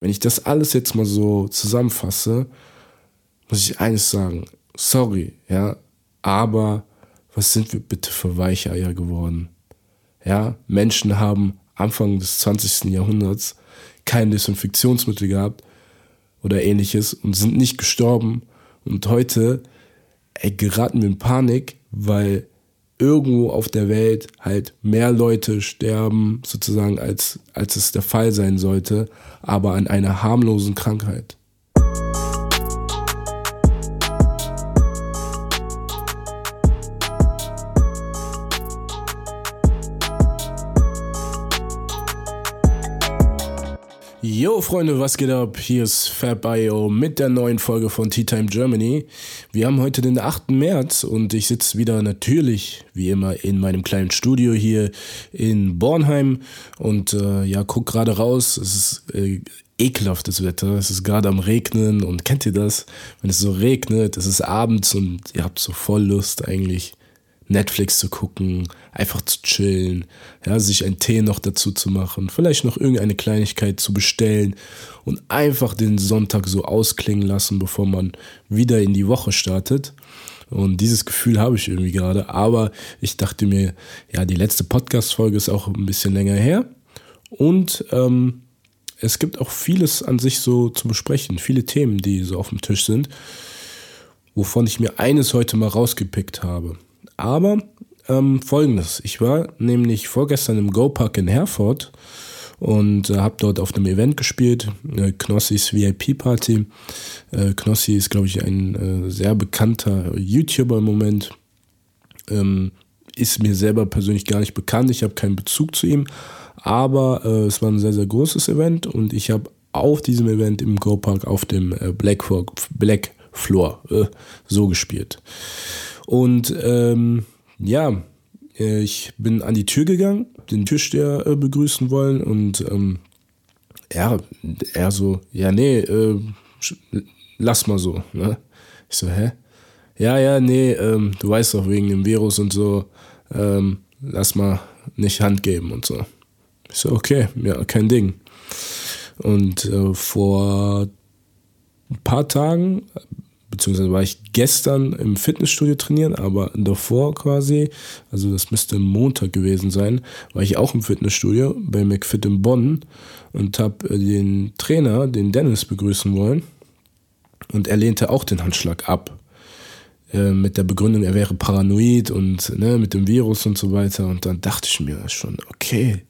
Wenn ich das alles jetzt mal so zusammenfasse, muss ich eines sagen. Sorry, ja, aber was sind wir bitte für Weicheier geworden? Ja, Menschen haben Anfang des 20. Jahrhunderts kein Desinfektionsmittel gehabt oder ähnliches und sind nicht gestorben. Und heute ey, geraten wir in Panik, weil irgendwo auf der Welt halt mehr Leute sterben, sozusagen, als, als es der Fall sein sollte, aber an einer harmlosen Krankheit. Freunde, was geht ab? Hier ist FabIO mit der neuen Folge von Tea Time Germany. Wir haben heute den 8. März und ich sitze wieder natürlich, wie immer, in meinem kleinen Studio hier in Bornheim und äh, ja, guck gerade raus. Es ist äh, ekelhaftes Wetter. Es ist gerade am Regnen und kennt ihr das? Wenn es so regnet, es ist abends und ihr habt so voll Lust eigentlich Netflix zu gucken, einfach zu chillen, ja, sich einen Tee noch dazu zu machen, vielleicht noch irgendeine Kleinigkeit zu bestellen und einfach den Sonntag so ausklingen lassen, bevor man wieder in die Woche startet. Und dieses Gefühl habe ich irgendwie gerade. Aber ich dachte mir, ja, die letzte Podcast-Folge ist auch ein bisschen länger her. Und ähm, es gibt auch vieles an sich so zu besprechen, viele Themen, die so auf dem Tisch sind, wovon ich mir eines heute mal rausgepickt habe. Aber ähm, folgendes: Ich war nämlich vorgestern im Go-Park in Herford und äh, habe dort auf einem Event gespielt, äh, Knossis VIP Party. Äh, Knossi ist, glaube ich, ein äh, sehr bekannter YouTuber im Moment. Ähm, ist mir selber persönlich gar nicht bekannt, ich habe keinen Bezug zu ihm, aber äh, es war ein sehr, sehr großes Event und ich habe auf diesem Event im Go-Park auf dem äh, Black, Black Floor äh, so gespielt. Und ähm, ja, äh, ich bin an die Tür gegangen, den Türsteher äh, begrüßen wollen und ähm, ja, er so, ja, nee, äh, lass mal so. Ne? Ich so, hä? Ja, ja, nee, ähm, du weißt doch wegen dem Virus und so, ähm, lass mal nicht Hand geben und so. Ich so, okay, ja, kein Ding. Und äh, vor ein paar Tagen beziehungsweise war ich gestern im Fitnessstudio trainieren, aber davor quasi, also das müsste Montag gewesen sein, war ich auch im Fitnessstudio bei McFit in Bonn und habe äh, den Trainer, den Dennis, begrüßen wollen. Und er lehnte auch den Handschlag ab. Äh, mit der Begründung, er wäre paranoid und ne, mit dem Virus und so weiter. Und dann dachte ich mir schon, okay,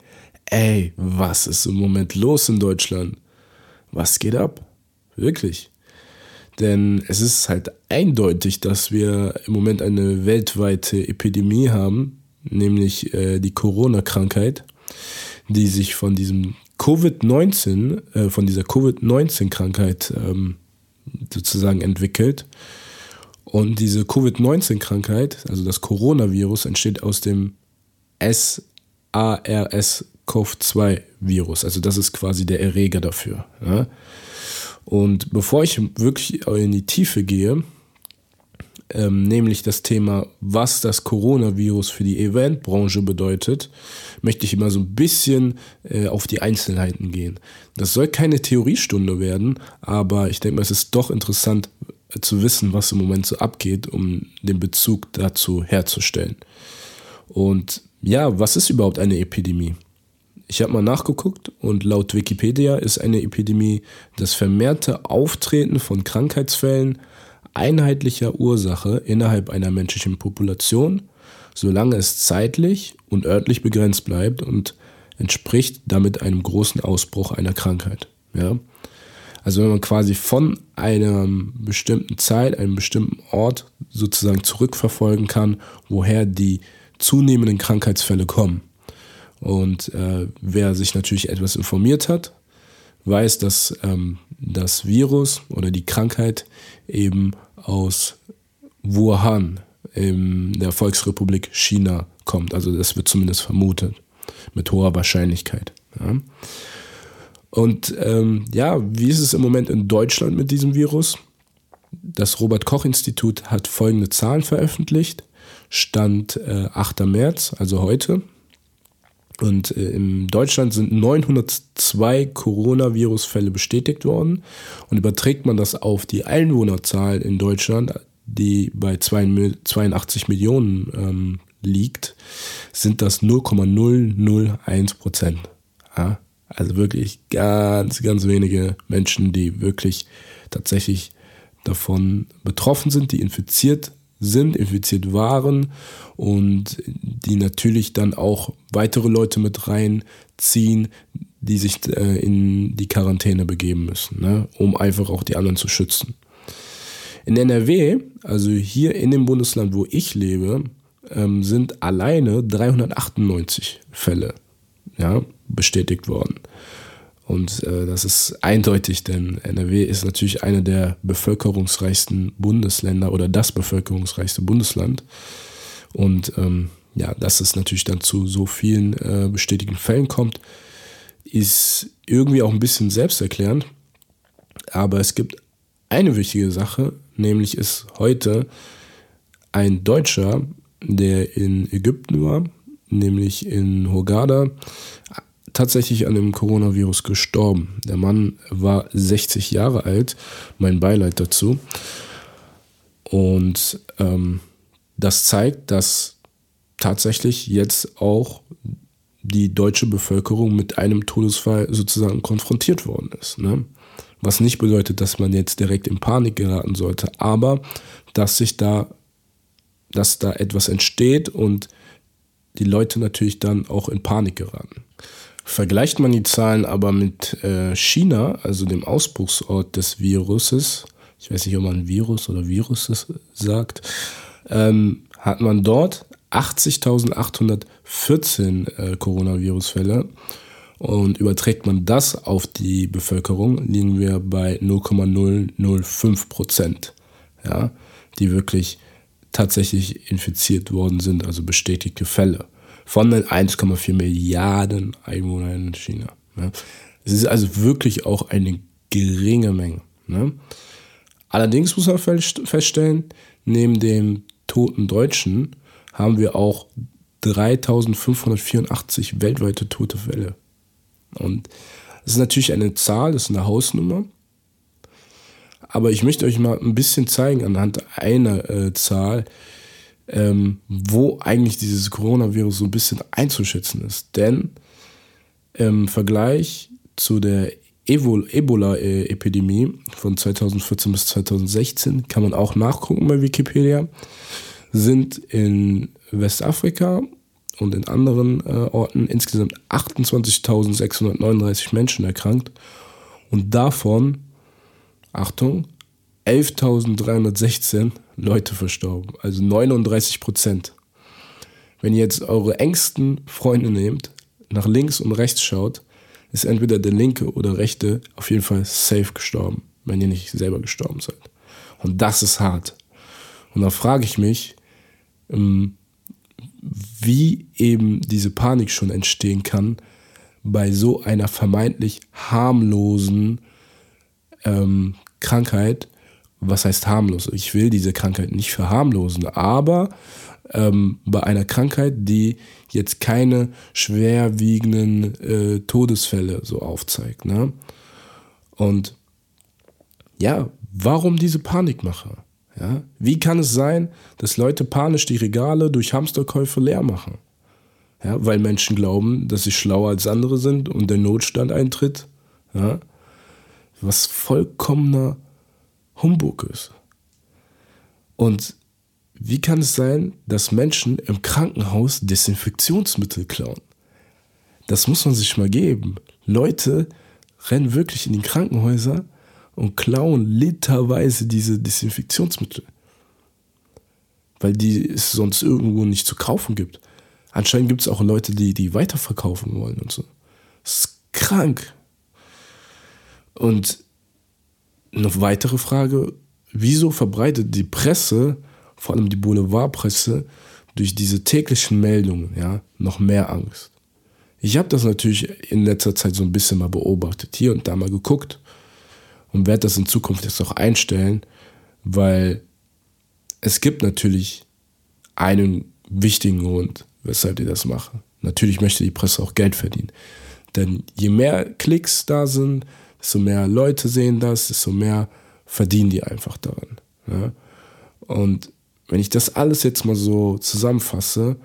ey, was ist im Moment los in Deutschland? Was geht ab? Wirklich. Denn es ist halt eindeutig, dass wir im Moment eine weltweite Epidemie haben, nämlich äh, die Corona-Krankheit, die sich von diesem Covid-19, äh, von dieser Covid-19-Krankheit ähm, sozusagen entwickelt. Und diese Covid-19-Krankheit, also das Coronavirus, entsteht aus dem SARS-CoV-2-Virus. Also das ist quasi der Erreger dafür. Ja? Und bevor ich wirklich in die Tiefe gehe, ähm, nämlich das Thema, was das Coronavirus für die Eventbranche bedeutet, möchte ich immer so ein bisschen äh, auf die Einzelheiten gehen. Das soll keine Theoriestunde werden, aber ich denke mal, es ist doch interessant äh, zu wissen, was im Moment so abgeht, um den Bezug dazu herzustellen. Und ja, was ist überhaupt eine Epidemie? Ich habe mal nachgeguckt und laut Wikipedia ist eine Epidemie das vermehrte Auftreten von Krankheitsfällen einheitlicher Ursache innerhalb einer menschlichen Population, solange es zeitlich und örtlich begrenzt bleibt und entspricht damit einem großen Ausbruch einer Krankheit. Ja? Also wenn man quasi von einer bestimmten Zeit, einem bestimmten Ort sozusagen zurückverfolgen kann, woher die zunehmenden Krankheitsfälle kommen. Und äh, wer sich natürlich etwas informiert hat, weiß, dass ähm, das Virus oder die Krankheit eben aus Wuhan in der Volksrepublik China kommt. Also das wird zumindest vermutet, mit hoher Wahrscheinlichkeit. Ja. Und ähm, ja, wie ist es im Moment in Deutschland mit diesem Virus? Das Robert Koch Institut hat folgende Zahlen veröffentlicht. Stand äh, 8. März, also heute. Und äh, in Deutschland sind 902 Coronavirus-Fälle bestätigt worden. Und überträgt man das auf die Einwohnerzahl in Deutschland, die bei 82 Millionen ähm, liegt, sind das 0,001 Prozent. Ja? Also wirklich ganz, ganz wenige Menschen, die wirklich tatsächlich davon betroffen sind, die infiziert sind, infiziert waren und die natürlich dann auch weitere Leute mit reinziehen, die sich äh, in die Quarantäne begeben müssen, ne? um einfach auch die anderen zu schützen. In NRW, also hier in dem Bundesland, wo ich lebe, ähm, sind alleine 398 Fälle ja, bestätigt worden. Und äh, das ist eindeutig, denn NRW ist natürlich eine der bevölkerungsreichsten Bundesländer oder das bevölkerungsreichste Bundesland. Und ähm, ja, dass es natürlich dann zu so vielen äh, bestätigten Fällen kommt, ist irgendwie auch ein bisschen selbsterklärend. Aber es gibt eine wichtige Sache, nämlich ist heute ein Deutscher, der in Ägypten war, nämlich in Hurghada, tatsächlich an dem Coronavirus gestorben. Der Mann war 60 Jahre alt, mein Beileid dazu. Und ähm, das zeigt, dass tatsächlich jetzt auch die deutsche Bevölkerung mit einem Todesfall sozusagen konfrontiert worden ist. Ne? Was nicht bedeutet, dass man jetzt direkt in Panik geraten sollte, aber dass sich da, dass da etwas entsteht und die Leute natürlich dann auch in Panik geraten. Vergleicht man die Zahlen aber mit äh, China, also dem Ausbruchsort des Viruses, ich weiß nicht, ob man Virus oder Viruses sagt, ähm, hat man dort 80.814 äh, Coronavirus-Fälle. Und überträgt man das auf die Bevölkerung, liegen wir bei 0,005 Prozent, ja, die wirklich tatsächlich infiziert worden sind, also bestätigte Fälle von den 1,4 Milliarden Einwohnern in China. Ne? Es ist also wirklich auch eine geringe Menge. Ne? Allerdings muss man feststellen, neben dem toten Deutschen haben wir auch 3584 weltweite tote Fälle. Und das ist natürlich eine Zahl, das ist eine Hausnummer. Aber ich möchte euch mal ein bisschen zeigen anhand einer äh, Zahl, ähm, wo eigentlich dieses Coronavirus so ein bisschen einzuschätzen ist. Denn im Vergleich zu der Ebola-Epidemie von 2014 bis 2016 kann man auch nachgucken bei Wikipedia, sind in Westafrika und in anderen äh, Orten insgesamt 28.639 Menschen erkrankt und davon, Achtung, 11.316 Leute verstorben, also 39 Prozent. Wenn ihr jetzt eure engsten Freunde nehmt, nach links und rechts schaut, ist entweder der linke oder rechte auf jeden Fall safe gestorben, wenn ihr nicht selber gestorben seid. Und das ist hart. Und da frage ich mich, ähm, wie eben diese Panik schon entstehen kann bei so einer vermeintlich harmlosen ähm, Krankheit, was heißt harmlos? Ich will diese Krankheit nicht verharmlosen, aber ähm, bei einer Krankheit, die jetzt keine schwerwiegenden äh, Todesfälle so aufzeigt. Ne? Und ja, warum diese Panikmache? Ja? Wie kann es sein, dass Leute panisch die Regale durch Hamsterkäufe leer machen? Ja, weil Menschen glauben, dass sie schlauer als andere sind und der Notstand eintritt. Ja? Was vollkommener Humbug ist. Und wie kann es sein, dass Menschen im Krankenhaus Desinfektionsmittel klauen? Das muss man sich mal geben. Leute rennen wirklich in die Krankenhäuser und klauen literweise diese Desinfektionsmittel. Weil die es sonst irgendwo nicht zu kaufen gibt. Anscheinend gibt es auch Leute, die die weiterverkaufen wollen und so. Das ist krank. Und eine weitere Frage, wieso verbreitet die Presse, vor allem die Boulevardpresse, durch diese täglichen Meldungen ja, noch mehr Angst? Ich habe das natürlich in letzter Zeit so ein bisschen mal beobachtet, hier und da mal geguckt und werde das in Zukunft jetzt auch einstellen, weil es gibt natürlich einen wichtigen Grund, weshalb die das machen. Natürlich möchte die Presse auch Geld verdienen. Denn je mehr Klicks da sind, desto mehr Leute sehen das, desto mehr verdienen die einfach daran. Ja? Und wenn ich das alles jetzt mal so zusammenfasse,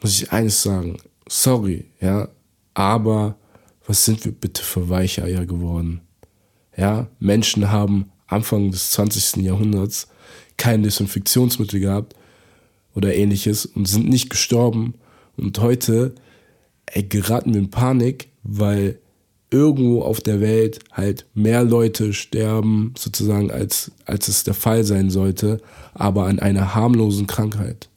muss ich eines sagen. Sorry, ja, aber was sind wir bitte für Weicheier geworden? Ja, Menschen haben Anfang des 20. Jahrhunderts kein Desinfektionsmittel gehabt oder ähnliches und sind nicht gestorben. Und heute ey, geraten wir in Panik, weil irgendwo auf der Welt halt mehr Leute sterben, sozusagen, als, als es der Fall sein sollte, aber an einer harmlosen Krankheit.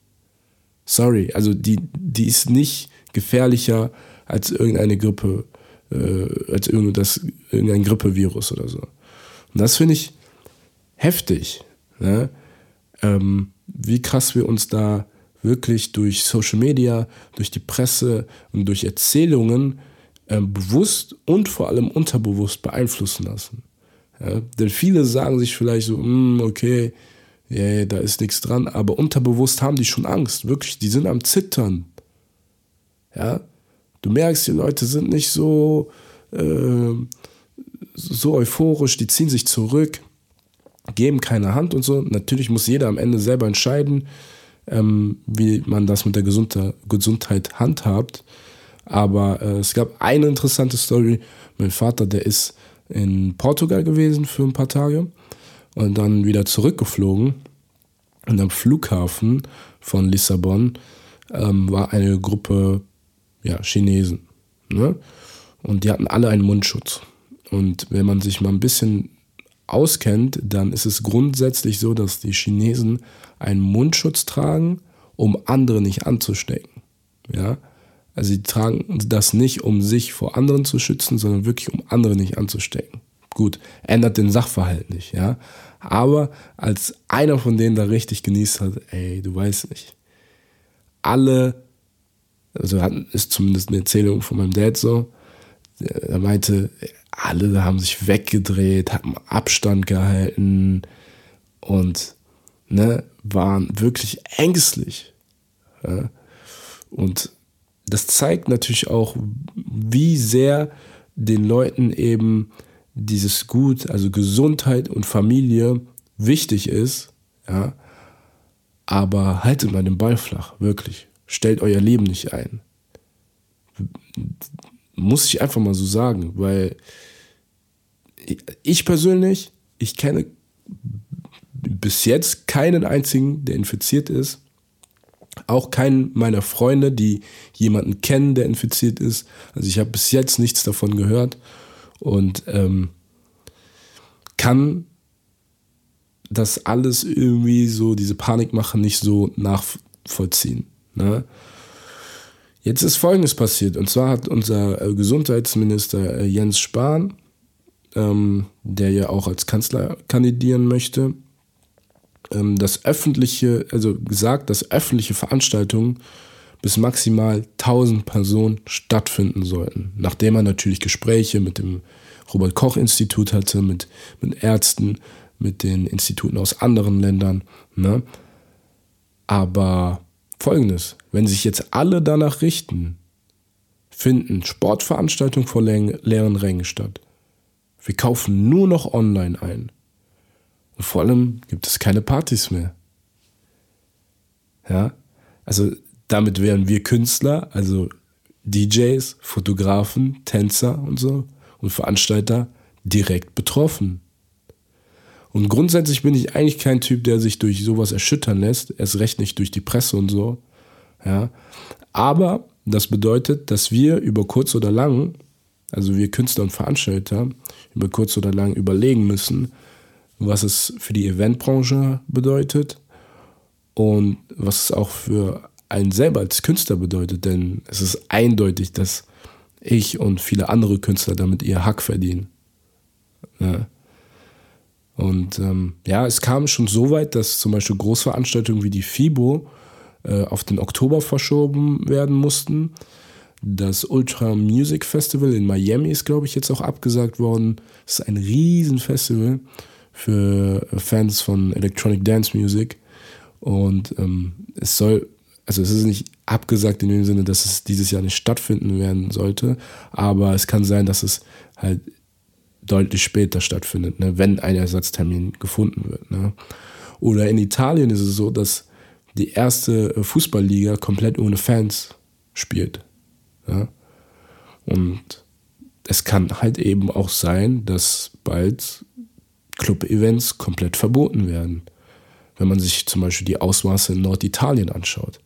Sorry, also die, die ist nicht gefährlicher als irgendeine Grippe, äh, als irgendein, das, irgendein Grippevirus oder so. Und das finde ich heftig, ne? ähm, wie krass wir uns da wirklich durch Social Media, durch die Presse und durch Erzählungen äh, bewusst und vor allem unterbewusst beeinflussen lassen. Ja? Denn viele sagen sich vielleicht so, mm, okay, yeah, da ist nichts dran, aber unterbewusst haben die schon Angst, wirklich, die sind am Zittern. Ja, du merkst, die Leute sind nicht so, äh, so euphorisch, die ziehen sich zurück, geben keine Hand und so. Natürlich muss jeder am Ende selber entscheiden, ähm, wie man das mit der Gesundheit handhabt. Aber äh, es gab eine interessante Story. Mein Vater, der ist in Portugal gewesen für ein paar Tage und dann wieder zurückgeflogen. Und am Flughafen von Lissabon ähm, war eine Gruppe ja, Chinesen. Ne? Und die hatten alle einen Mundschutz. Und wenn man sich mal ein bisschen auskennt, dann ist es grundsätzlich so, dass die Chinesen einen Mundschutz tragen, um andere nicht anzustecken. Ja? Also sie tragen das nicht, um sich vor anderen zu schützen, sondern wirklich, um andere nicht anzustecken. Gut, ändert den Sachverhalt nicht, ja. Aber als einer von denen da richtig genießt hat, ey, du weißt nicht. Alle, also ist zumindest eine Erzählung von meinem Dad so, er meinte, alle haben sich weggedreht, haben Abstand gehalten und ne, waren wirklich ängstlich. Ja? Und das zeigt natürlich auch, wie sehr den Leuten eben dieses Gut, also Gesundheit und Familie wichtig ist, ja. Aber haltet mal den Ball flach, wirklich. Stellt euer Leben nicht ein. Muss ich einfach mal so sagen, weil ich persönlich, ich kenne bis jetzt keinen einzigen, der infiziert ist. Auch keinen meiner Freunde, die jemanden kennen, der infiziert ist. Also ich habe bis jetzt nichts davon gehört und ähm, kann das alles irgendwie so, diese Panikmache nicht so nachvollziehen. Ne? Jetzt ist Folgendes passiert. Und zwar hat unser äh, Gesundheitsminister äh, Jens Spahn, ähm, der ja auch als Kanzler kandidieren möchte, ähm, das öffentliche, also gesagt, dass öffentliche Veranstaltungen bis maximal 1000 Personen stattfinden sollten. Nachdem er natürlich Gespräche mit dem Robert Koch Institut hatte, mit, mit Ärzten, mit den Instituten aus anderen Ländern. Ne? Aber folgendes, wenn sich jetzt alle danach richten, finden Sportveranstaltungen vor leeren Rängen statt. Wir kaufen nur noch online ein. Und vor allem gibt es keine Partys mehr. Ja, also damit wären wir Künstler, also DJs, Fotografen, Tänzer und so und Veranstalter direkt betroffen. Und grundsätzlich bin ich eigentlich kein Typ, der sich durch sowas erschüttern lässt, erst recht nicht durch die Presse und so. Ja. Aber das bedeutet, dass wir über kurz oder lang, also wir Künstler und Veranstalter, über kurz oder lang überlegen müssen, was es für die Eventbranche bedeutet und was es auch für einen selber als Künstler bedeutet. Denn es ist eindeutig, dass ich und viele andere Künstler damit ihr Hack verdienen. Ja. Und ähm, ja, es kam schon so weit, dass zum Beispiel Großveranstaltungen wie die FIBO äh, auf den Oktober verschoben werden mussten. Das Ultra Music Festival in Miami ist, glaube ich, jetzt auch abgesagt worden. Es ist ein Riesenfestival für Fans von Electronic Dance Music. Und ähm, es soll also es ist nicht abgesagt in dem Sinne, dass es dieses Jahr nicht stattfinden werden sollte, aber es kann sein, dass es halt deutlich später stattfindet, ne, wenn ein Ersatztermin gefunden wird. Ne. Oder in Italien ist es so, dass die erste Fußballliga komplett ohne Fans spielt. Ja. Und es kann halt eben auch sein, dass bald Club-Events komplett verboten werden. Wenn man sich zum Beispiel die Ausmaße in Norditalien anschaut.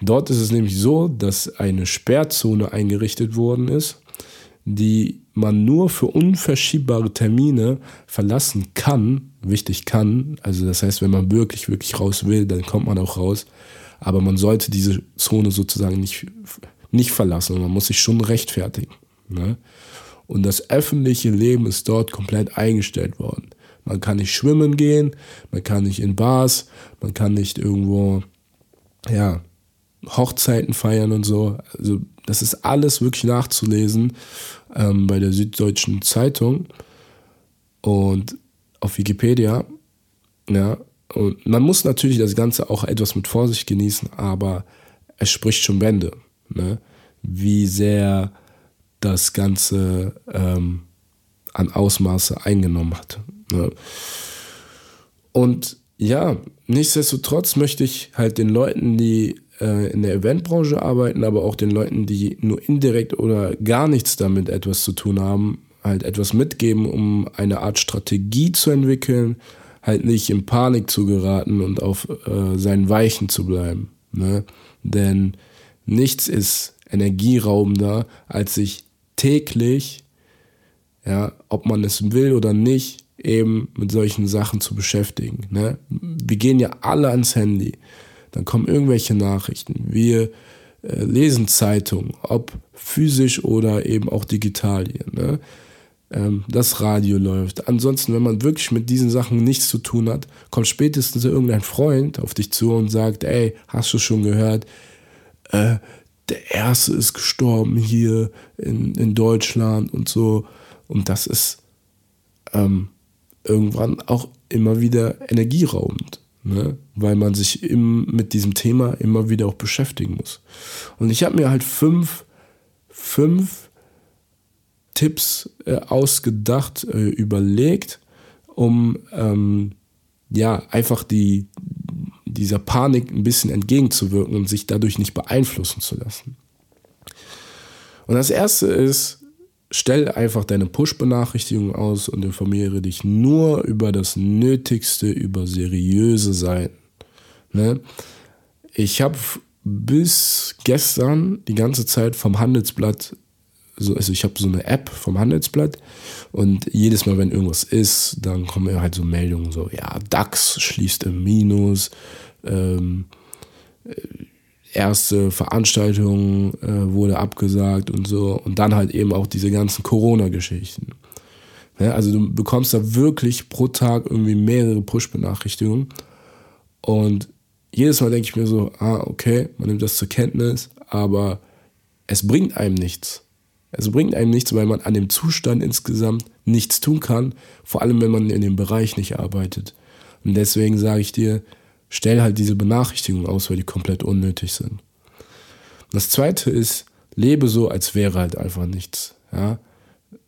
Dort ist es nämlich so, dass eine Sperrzone eingerichtet worden ist, die man nur für unverschiebbare Termine verlassen kann, wichtig kann, also das heißt, wenn man wirklich, wirklich raus will, dann kommt man auch raus, aber man sollte diese Zone sozusagen nicht, nicht verlassen man muss sich schon rechtfertigen. Ne? Und das öffentliche Leben ist dort komplett eingestellt worden. Man kann nicht schwimmen gehen, man kann nicht in Bars, man kann nicht irgendwo, ja, Hochzeiten feiern und so. Also das ist alles wirklich nachzulesen ähm, bei der Süddeutschen Zeitung und auf Wikipedia. Ja, und man muss natürlich das Ganze auch etwas mit Vorsicht genießen, aber es spricht schon Bände, ne? wie sehr das Ganze ähm, an Ausmaße eingenommen hat. Ne? Und ja, nichtsdestotrotz möchte ich halt den Leuten, die äh, in der Eventbranche arbeiten, aber auch den Leuten, die nur indirekt oder gar nichts damit etwas zu tun haben, halt etwas mitgeben, um eine Art Strategie zu entwickeln, halt nicht in Panik zu geraten und auf äh, seinen Weichen zu bleiben. Ne? Denn nichts ist energieraubender, als sich täglich, ja, ob man es will oder nicht, eben mit solchen Sachen zu beschäftigen. Ne? Wir gehen ja alle ans Handy. Dann kommen irgendwelche Nachrichten. Wir äh, lesen Zeitungen, ob physisch oder eben auch digital hier. Ne? Ähm, das Radio läuft. Ansonsten, wenn man wirklich mit diesen Sachen nichts zu tun hat, kommt spätestens irgendein Freund auf dich zu und sagt, ey, hast du schon gehört, äh, der Erste ist gestorben hier in, in Deutschland und so. Und das ist ähm, irgendwann auch immer wieder energieraubend, ne? weil man sich im, mit diesem Thema immer wieder auch beschäftigen muss. Und ich habe mir halt fünf, fünf Tipps äh, ausgedacht, äh, überlegt, um ähm, ja einfach die, dieser Panik ein bisschen entgegenzuwirken und sich dadurch nicht beeinflussen zu lassen. Und das erste ist, stell einfach deine Push-Benachrichtigung aus und informiere dich nur über das Nötigste, über seriöse Seiten. Ne? Ich habe bis gestern die ganze Zeit vom Handelsblatt, so, also ich habe so eine App vom Handelsblatt und jedes Mal, wenn irgendwas ist, dann kommen halt so Meldungen so, ja, DAX schließt im Minus, ähm, äh, erste Veranstaltung äh, wurde abgesagt und so. Und dann halt eben auch diese ganzen Corona-Geschichten. Ja, also du bekommst da wirklich pro Tag irgendwie mehrere Push-Benachrichtigungen. Und jedes Mal denke ich mir so, ah, okay, man nimmt das zur Kenntnis, aber es bringt einem nichts. Es bringt einem nichts, weil man an dem Zustand insgesamt nichts tun kann, vor allem wenn man in dem Bereich nicht arbeitet. Und deswegen sage ich dir, stell halt diese Benachrichtigungen aus, weil die komplett unnötig sind. Das zweite ist, lebe so, als wäre halt einfach nichts. Ja?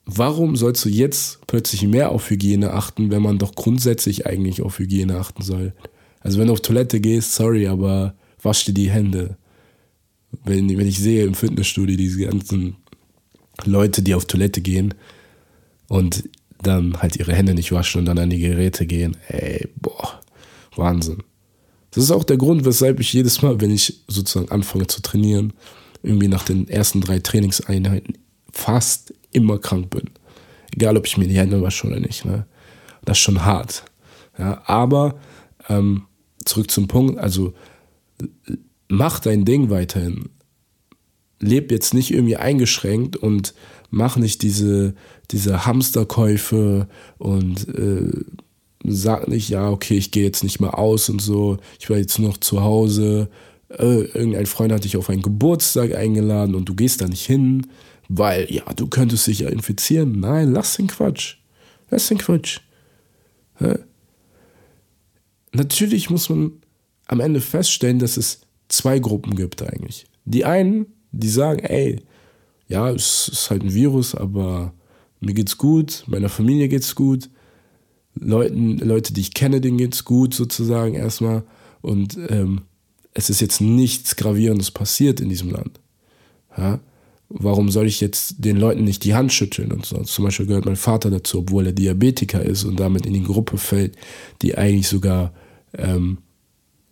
Warum sollst du jetzt plötzlich mehr auf Hygiene achten, wenn man doch grundsätzlich eigentlich auf Hygiene achten soll? Also wenn du auf Toilette gehst, sorry, aber wasch dir die Hände. Wenn, wenn ich sehe im Fitnessstudio diese ganzen Leute, die auf Toilette gehen und dann halt ihre Hände nicht waschen und dann an die Geräte gehen, ey, boah, Wahnsinn. Das ist auch der Grund, weshalb ich jedes Mal, wenn ich sozusagen anfange zu trainieren, irgendwie nach den ersten drei Trainingseinheiten fast immer krank bin. Egal, ob ich mir die Hände wasche oder nicht. Ne? Das ist schon hart. Ja, aber ähm, zurück zum Punkt, also mach dein Ding weiterhin. Leb jetzt nicht irgendwie eingeschränkt und mach nicht diese, diese Hamsterkäufe und äh, sag nicht, ja, okay, ich gehe jetzt nicht mehr aus und so, ich war jetzt noch zu Hause. Äh, irgendein Freund hat dich auf einen Geburtstag eingeladen und du gehst da nicht hin, weil, ja, du könntest dich ja infizieren. Nein, lass den Quatsch. Lass den Quatsch. Ja? Natürlich muss man am Ende feststellen, dass es zwei Gruppen gibt eigentlich. Die einen, die sagen, ey, ja, es ist halt ein Virus, aber mir geht's gut, meiner Familie geht's gut, Leuten, Leute, die ich kenne, denen geht's gut sozusagen erstmal und ähm, es ist jetzt nichts Gravierendes passiert in diesem Land. Ja? Warum soll ich jetzt den Leuten nicht die Hand schütteln und so? Zum Beispiel gehört mein Vater dazu, obwohl er Diabetiker ist und damit in die Gruppe fällt, die eigentlich sogar ähm,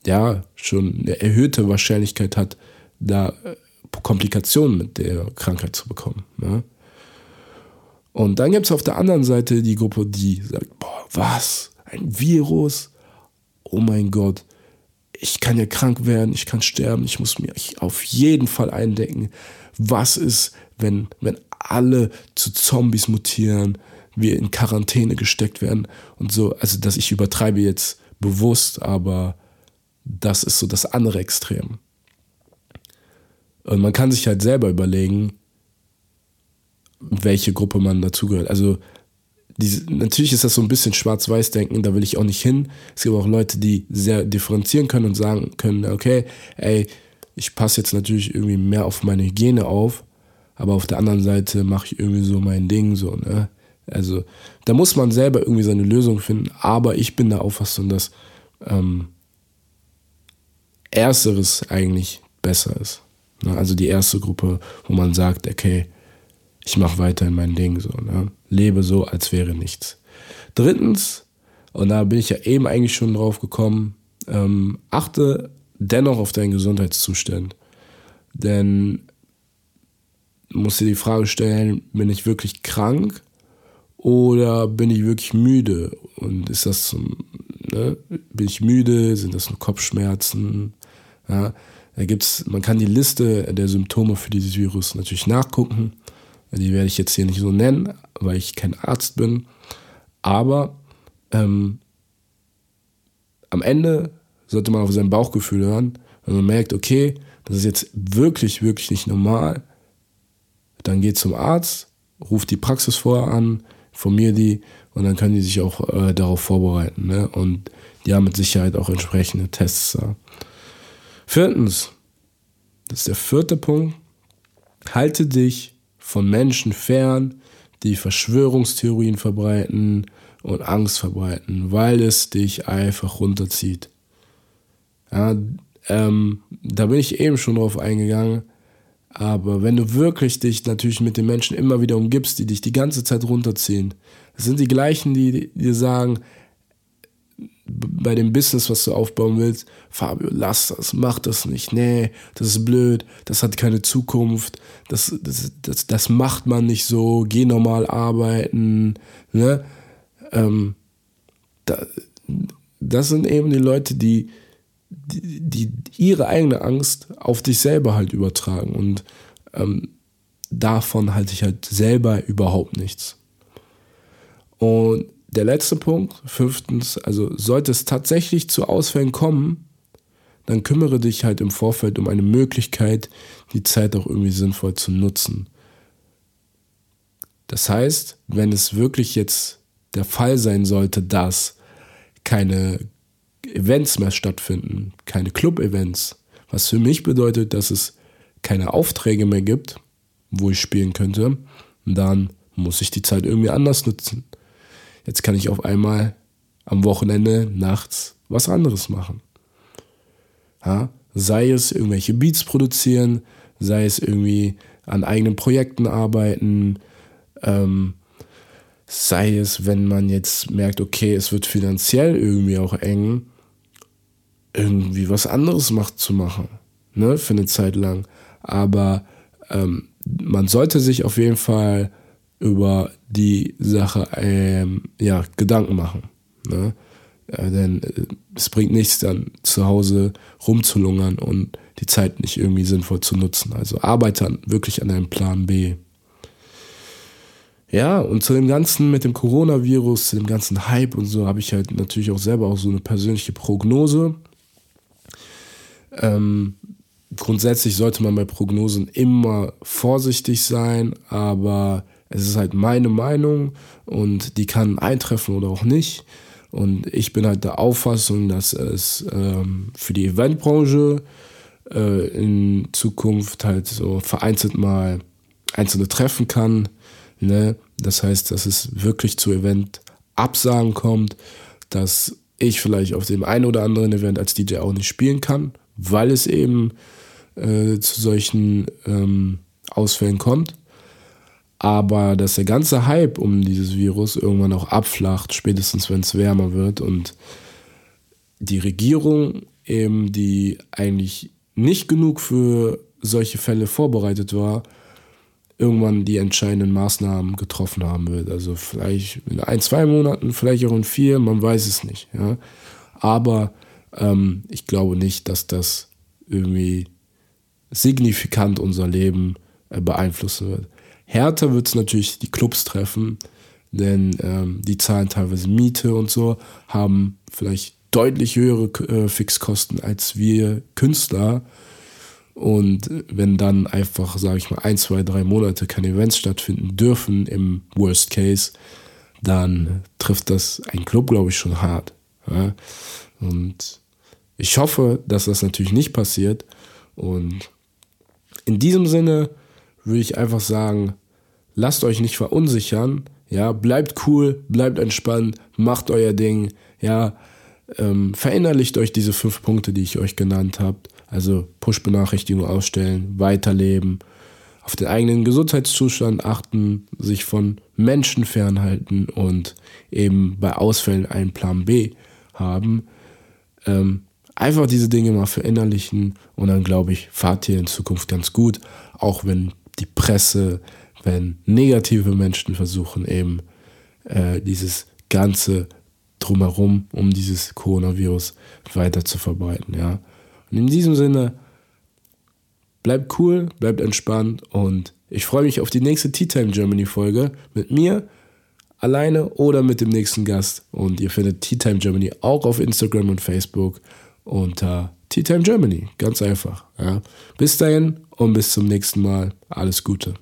ja schon eine erhöhte Wahrscheinlichkeit hat, da Komplikationen mit der Krankheit zu bekommen. Ne? Und dann gibt es auf der anderen Seite die Gruppe, die sagt, boah, was? Ein Virus? Oh mein Gott, ich kann ja krank werden, ich kann sterben, ich muss mir auf jeden Fall eindecken. Was ist, wenn, wenn alle zu Zombies mutieren, wir in Quarantäne gesteckt werden und so. Also, dass ich übertreibe jetzt bewusst, aber das ist so das andere Extrem. Und man kann sich halt selber überlegen, welche Gruppe man dazugehört. Also diese, natürlich ist das so ein bisschen Schwarz-Weiß-Denken, da will ich auch nicht hin. Es gibt auch Leute, die sehr differenzieren können und sagen können, okay, ey, ich passe jetzt natürlich irgendwie mehr auf meine Hygiene auf, aber auf der anderen Seite mache ich irgendwie so mein Ding, so, ne? Also da muss man selber irgendwie seine Lösung finden, aber ich bin der Auffassung, dass ähm, Ersteres eigentlich besser ist. Ne? Also die erste Gruppe, wo man sagt, okay, ich mache weiterhin mein Ding so, ne? lebe so, als wäre nichts. Drittens, und da bin ich ja eben eigentlich schon drauf gekommen, ähm, achte dennoch auf deinen Gesundheitszustand. Denn du musst dir die Frage stellen, bin ich wirklich krank oder bin ich wirklich müde? Und ist das, ne? bin ich müde? Sind das nur Kopfschmerzen? Ja, da gibt's, man kann die Liste der Symptome für dieses Virus natürlich nachgucken. Die werde ich jetzt hier nicht so nennen, weil ich kein Arzt bin. Aber ähm, am Ende sollte man auf sein Bauchgefühl hören. Wenn man merkt, okay, das ist jetzt wirklich, wirklich nicht normal, dann geht zum Arzt, ruft die Praxis vorher an, informiert die und dann können die sich auch äh, darauf vorbereiten. Ne? Und die haben mit Sicherheit auch entsprechende Tests da. Viertens, das ist der vierte Punkt, halte dich von Menschen fern, die Verschwörungstheorien verbreiten und Angst verbreiten, weil es dich einfach runterzieht. Ja, ähm, da bin ich eben schon drauf eingegangen. Aber wenn du wirklich dich natürlich mit den Menschen immer wieder umgibst, die dich die ganze Zeit runterziehen, das sind die gleichen, die dir sagen, bei dem Business, was du aufbauen willst, Fabio, lass das, mach das nicht, nee, das ist blöd, das hat keine Zukunft, das, das, das, das macht man nicht so, geh normal arbeiten, ne? Ähm, da, das sind eben die Leute, die, die, die ihre eigene Angst auf dich selber halt übertragen und ähm, davon halte ich halt selber überhaupt nichts. Und der letzte Punkt, fünftens, also sollte es tatsächlich zu Ausfällen kommen, dann kümmere dich halt im Vorfeld um eine Möglichkeit, die Zeit auch irgendwie sinnvoll zu nutzen. Das heißt, wenn es wirklich jetzt der Fall sein sollte, dass keine Events mehr stattfinden, keine Club-Events, was für mich bedeutet, dass es keine Aufträge mehr gibt, wo ich spielen könnte, dann muss ich die Zeit irgendwie anders nutzen. Jetzt kann ich auf einmal am Wochenende nachts was anderes machen. Ja, sei es irgendwelche Beats produzieren, sei es irgendwie an eigenen Projekten arbeiten, ähm, sei es, wenn man jetzt merkt, okay, es wird finanziell irgendwie auch eng, irgendwie was anderes macht zu machen, ne, für eine Zeit lang. Aber ähm, man sollte sich auf jeden Fall über die Sache ähm, ja, Gedanken machen. Ne? Ja, denn äh, es bringt nichts, dann zu Hause rumzulungern und die Zeit nicht irgendwie sinnvoll zu nutzen. Also arbeite dann wirklich an einem Plan B. Ja, und zu dem Ganzen mit dem Coronavirus, zu dem ganzen Hype und so, habe ich halt natürlich auch selber auch so eine persönliche Prognose. Ähm, grundsätzlich sollte man bei Prognosen immer vorsichtig sein, aber es ist halt meine Meinung und die kann eintreffen oder auch nicht. Und ich bin halt der Auffassung, dass es ähm, für die Eventbranche äh, in Zukunft halt so vereinzelt mal einzelne treffen kann. Ne? Das heißt, dass es wirklich zu Event-Absagen kommt, dass ich vielleicht auf dem einen oder anderen Event als DJ auch nicht spielen kann, weil es eben äh, zu solchen ähm, Ausfällen kommt. Aber dass der ganze Hype um dieses Virus irgendwann auch abflacht, spätestens wenn es wärmer wird und die Regierung eben, die eigentlich nicht genug für solche Fälle vorbereitet war, irgendwann die entscheidenden Maßnahmen getroffen haben wird. Also vielleicht in ein, zwei Monaten, vielleicht auch in vier, man weiß es nicht. Ja. Aber ähm, ich glaube nicht, dass das irgendwie signifikant unser Leben äh, beeinflussen wird. Härter wird es natürlich die Clubs treffen, denn ähm, die zahlen teilweise Miete und so, haben vielleicht deutlich höhere äh, Fixkosten als wir Künstler und wenn dann einfach, sage ich mal, ein, zwei, drei Monate keine Events stattfinden dürfen im Worst Case, dann trifft das ein Club, glaube ich, schon hart. Ja? Und ich hoffe, dass das natürlich nicht passiert. Und in diesem Sinne würde ich einfach sagen, lasst euch nicht verunsichern. Ja, bleibt cool, bleibt entspannt, macht euer Ding. Ja, ähm, verinnerlicht euch diese fünf Punkte, die ich euch genannt habe. Also Push-Benachrichtigung ausstellen, weiterleben, auf den eigenen Gesundheitszustand achten, sich von Menschen fernhalten und eben bei Ausfällen einen Plan B haben. Ähm, einfach diese Dinge mal verinnerlichen und dann glaube ich, fahrt ihr in Zukunft ganz gut, auch wenn die Presse, wenn negative Menschen versuchen eben äh, dieses ganze drumherum um dieses Coronavirus weiter zu verbreiten, ja. Und in diesem Sinne, bleibt cool, bleibt entspannt und ich freue mich auf die nächste Tea Time Germany Folge mit mir alleine oder mit dem nächsten Gast. Und ihr findet Tea Time Germany auch auf Instagram und Facebook unter Tea Time Germany. Ganz einfach. Ja. Bis dahin und bis zum nächsten Mal. Alles Gute.